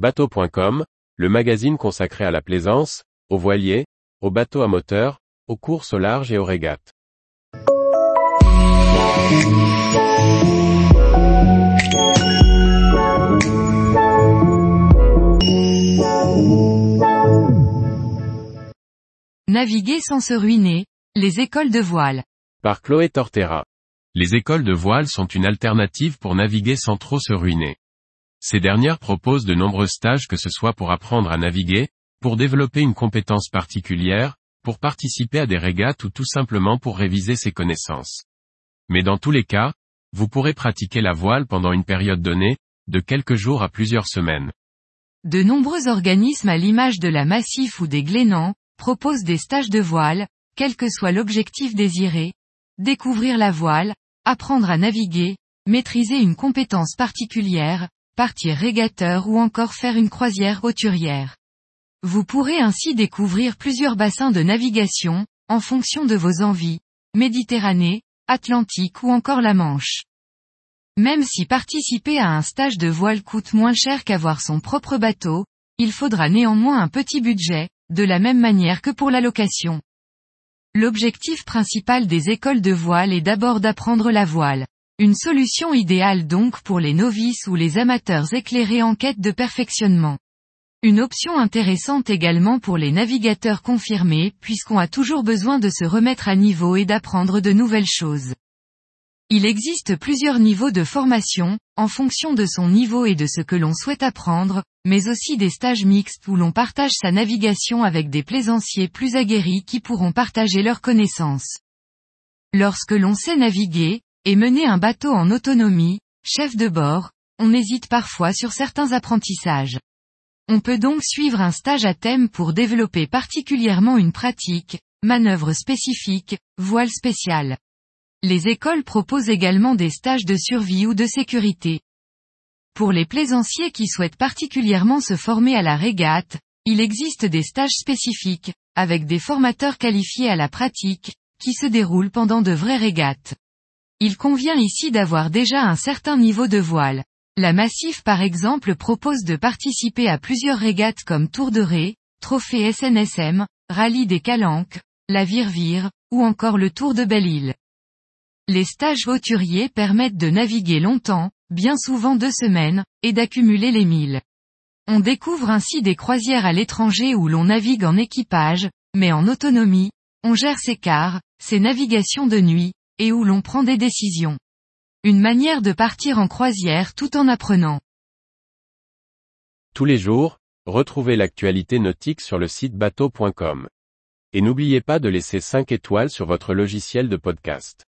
Bateau.com, le magazine consacré à la plaisance, aux voiliers, aux bateaux à moteur, aux courses au large et aux régates. Naviguer sans se ruiner, les écoles de voile. Par Chloé Tortera. Les écoles de voile sont une alternative pour naviguer sans trop se ruiner. Ces dernières proposent de nombreux stages que ce soit pour apprendre à naviguer, pour développer une compétence particulière, pour participer à des régates ou tout simplement pour réviser ses connaissances. Mais dans tous les cas, vous pourrez pratiquer la voile pendant une période donnée, de quelques jours à plusieurs semaines. De nombreux organismes à l'image de la Massif ou des Glénans, proposent des stages de voile, quel que soit l'objectif désiré, découvrir la voile, apprendre à naviguer, maîtriser une compétence particulière, partir régateur ou encore faire une croisière hauturière. Vous pourrez ainsi découvrir plusieurs bassins de navigation, en fonction de vos envies, Méditerranée, Atlantique ou encore la Manche. Même si participer à un stage de voile coûte moins cher qu'avoir son propre bateau, il faudra néanmoins un petit budget, de la même manière que pour la location. L'objectif principal des écoles de voile est d'abord d'apprendre la voile. Une solution idéale donc pour les novices ou les amateurs éclairés en quête de perfectionnement. Une option intéressante également pour les navigateurs confirmés puisqu'on a toujours besoin de se remettre à niveau et d'apprendre de nouvelles choses. Il existe plusieurs niveaux de formation, en fonction de son niveau et de ce que l'on souhaite apprendre, mais aussi des stages mixtes où l'on partage sa navigation avec des plaisanciers plus aguerris qui pourront partager leurs connaissances. Lorsque l'on sait naviguer, et mener un bateau en autonomie, chef de bord, on hésite parfois sur certains apprentissages. On peut donc suivre un stage à thème pour développer particulièrement une pratique, manœuvre spécifique, voile spéciale. Les écoles proposent également des stages de survie ou de sécurité. Pour les plaisanciers qui souhaitent particulièrement se former à la régate, il existe des stages spécifiques, avec des formateurs qualifiés à la pratique, qui se déroulent pendant de vraies régates. Il convient ici d'avoir déjà un certain niveau de voile. La Massif par exemple propose de participer à plusieurs régates comme Tour de Ré, Trophée SNSM, Rallye des Calanques, la Virvire, ou encore le Tour de Belle-Île. Les stages hauturiers permettent de naviguer longtemps, bien souvent deux semaines, et d'accumuler les milles. On découvre ainsi des croisières à l'étranger où l'on navigue en équipage, mais en autonomie, on gère ses cars, ses navigations de nuit, et où l'on prend des décisions. Une manière de partir en croisière tout en apprenant. Tous les jours, retrouvez l'actualité nautique sur le site bateau.com. Et n'oubliez pas de laisser 5 étoiles sur votre logiciel de podcast.